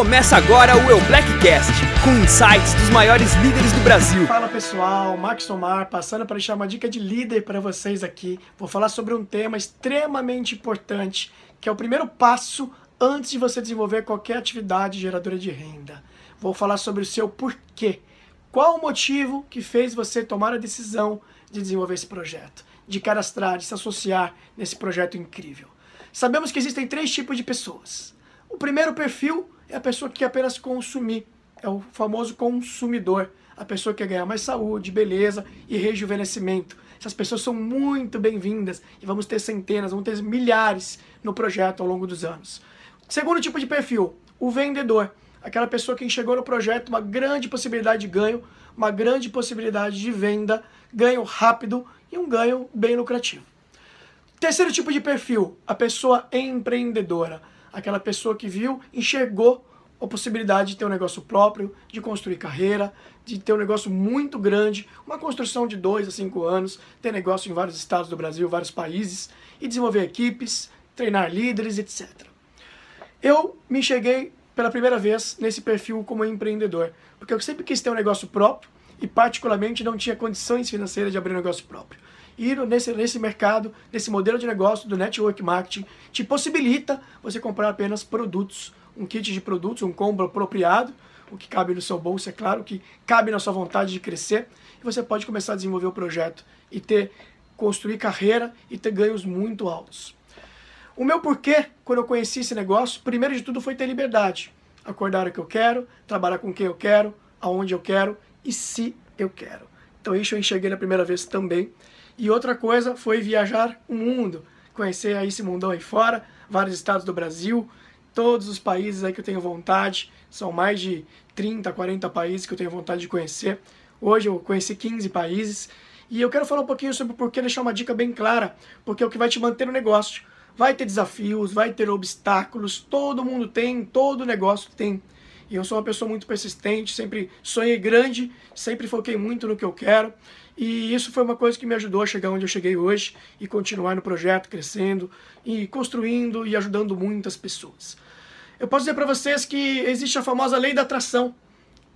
Começa agora o Eu Blackcast, com insights dos maiores líderes do Brasil. Fala pessoal, Max Omar, passando para deixar uma dica de líder para vocês aqui. Vou falar sobre um tema extremamente importante, que é o primeiro passo antes de você desenvolver qualquer atividade geradora de renda. Vou falar sobre o seu porquê. Qual o motivo que fez você tomar a decisão de desenvolver esse projeto, de cadastrar, de se associar nesse projeto incrível? Sabemos que existem três tipos de pessoas. O primeiro perfil é a pessoa que quer apenas consumir, é o famoso consumidor, a pessoa que quer ganhar mais saúde, beleza e rejuvenescimento. Essas pessoas são muito bem-vindas e vamos ter centenas, vamos ter milhares no projeto ao longo dos anos. Segundo tipo de perfil, o vendedor, aquela pessoa que enxergou no projeto uma grande possibilidade de ganho, uma grande possibilidade de venda, ganho rápido e um ganho bem lucrativo. Terceiro tipo de perfil, a pessoa empreendedora aquela pessoa que viu, enxergou a possibilidade de ter um negócio próprio, de construir carreira, de ter um negócio muito grande, uma construção de dois a cinco anos, ter negócio em vários estados do Brasil, vários países, e desenvolver equipes, treinar líderes, etc. Eu me enxerguei pela primeira vez nesse perfil como empreendedor, porque eu sempre quis ter um negócio próprio e particularmente não tinha condições financeiras de abrir um negócio próprio ir nesse, nesse mercado, nesse modelo de negócio do network marketing, te possibilita você comprar apenas produtos, um kit de produtos, um combo apropriado, o que cabe no seu bolso, é claro, que cabe na sua vontade de crescer, e você pode começar a desenvolver o projeto e ter construir carreira e ter ganhos muito altos. O meu porquê, quando eu conheci esse negócio, primeiro de tudo foi ter liberdade. Acordar hora que eu quero, trabalhar com quem eu quero, aonde eu quero e se eu quero. Então isso eu enxerguei na primeira vez também. E outra coisa foi viajar o mundo, conhecer aí esse mundão aí fora, vários estados do Brasil, todos os países aí que eu tenho vontade, são mais de 30, 40 países que eu tenho vontade de conhecer. Hoje eu conheci 15 países e eu quero falar um pouquinho sobre por que deixar uma dica bem clara, porque é o que vai te manter no negócio. Vai ter desafios, vai ter obstáculos, todo mundo tem, todo negócio tem. E eu sou uma pessoa muito persistente, sempre sonhei grande, sempre foquei muito no que eu quero. E isso foi uma coisa que me ajudou a chegar onde eu cheguei hoje e continuar no projeto, crescendo e construindo e ajudando muitas pessoas. Eu posso dizer para vocês que existe a famosa lei da atração,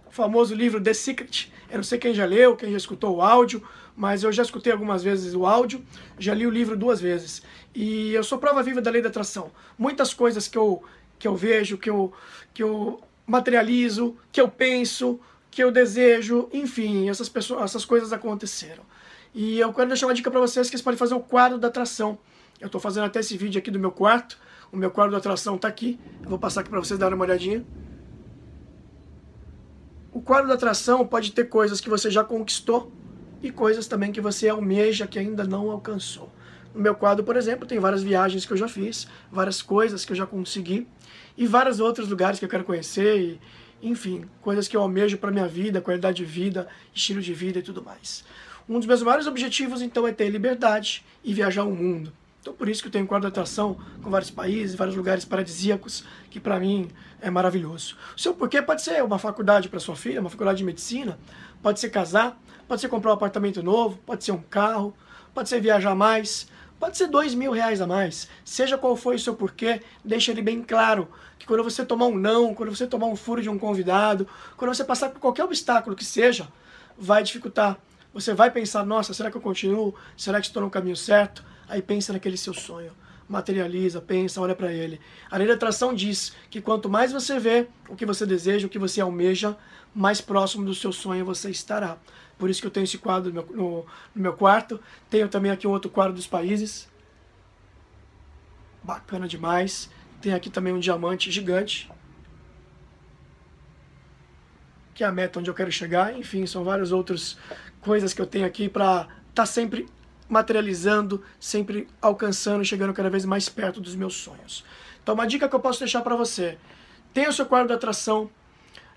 o famoso livro The Secret. Eu não sei quem já leu, quem já escutou o áudio, mas eu já escutei algumas vezes o áudio, já li o livro duas vezes. E eu sou prova viva da lei da atração. Muitas coisas que eu, que eu vejo, que eu, que eu materializo, que eu penso, que eu desejo, enfim, essas, pessoas, essas coisas aconteceram. E eu quero deixar uma dica para vocês que vocês podem fazer o quadro da atração. Eu estou fazendo até esse vídeo aqui do meu quarto. O meu quadro da atração está aqui. Eu vou passar aqui para vocês darem uma olhadinha. O quadro da atração pode ter coisas que você já conquistou e coisas também que você almeja que ainda não alcançou. No meu quadro, por exemplo, tem várias viagens que eu já fiz, várias coisas que eu já consegui e vários outros lugares que eu quero conhecer e, enfim, coisas que eu almejo para minha vida, qualidade de vida, estilo de vida e tudo mais. Um dos meus maiores objetivos, então, é ter liberdade e viajar o mundo. Então, por isso que eu tenho um quadro de atração com vários países, vários lugares paradisíacos, que para mim é maravilhoso. O seu porquê pode ser uma faculdade para sua filha, uma faculdade de medicina, pode ser casar, pode ser comprar um apartamento novo, pode ser um carro, pode ser viajar mais, Pode ser dois mil reais a mais. Seja qual for o seu porquê, deixa ele bem claro. Que quando você tomar um não, quando você tomar um furo de um convidado, quando você passar por qualquer obstáculo que seja, vai dificultar. Você vai pensar, nossa, será que eu continuo? Será que estou no caminho certo? Aí pensa naquele seu sonho. Materializa, pensa, olha para ele. A lei da atração diz que quanto mais você vê o que você deseja, o que você almeja, mais próximo do seu sonho você estará. Por isso que eu tenho esse quadro no meu, no, no meu quarto. Tenho também aqui um outro quadro dos países. Bacana demais. Tem aqui também um diamante gigante. Que é a meta onde eu quero chegar. Enfim, são várias outras coisas que eu tenho aqui para estar tá sempre materializando, sempre alcançando, chegando cada vez mais perto dos meus sonhos. Então, uma dica que eu posso deixar para você: tenha o seu quadro de atração,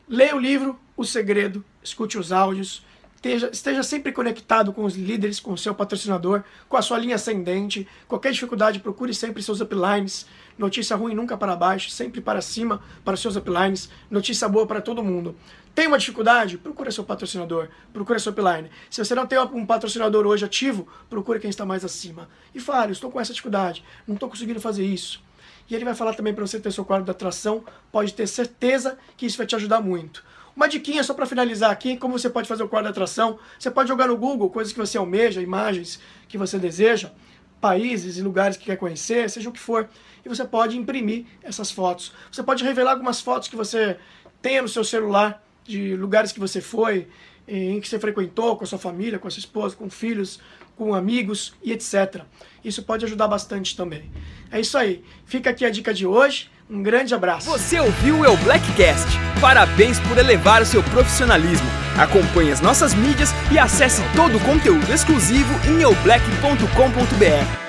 leia o livro O Segredo, escute os áudios, Esteja, esteja sempre conectado com os líderes, com o seu patrocinador, com a sua linha ascendente. Qualquer dificuldade, procure sempre seus uplines. Notícia ruim nunca para baixo, sempre para cima para os seus uplines. Notícia boa para todo mundo. Tem uma dificuldade? Procure seu patrocinador, procure seu upline. Se você não tem um patrocinador hoje ativo, procure quem está mais acima. E fale, estou com essa dificuldade, não estou conseguindo fazer isso. E ele vai falar também para você ter seu quadro de atração. Pode ter certeza que isso vai te ajudar muito. Uma diquinha só para finalizar aqui, como você pode fazer o quadro de atração. Você pode jogar no Google coisas que você almeja, imagens que você deseja, países e lugares que quer conhecer, seja o que for. E você pode imprimir essas fotos. Você pode revelar algumas fotos que você tenha no seu celular de lugares que você foi, em que você frequentou com a sua família, com a sua esposa, com filhos, com amigos e etc. Isso pode ajudar bastante também. É isso aí. Fica aqui a dica de hoje. Um grande abraço. Você ouviu o El Blackcast. Parabéns por elevar o seu profissionalismo. Acompanhe as nossas mídias e acesse todo o conteúdo exclusivo em eublack.com.br.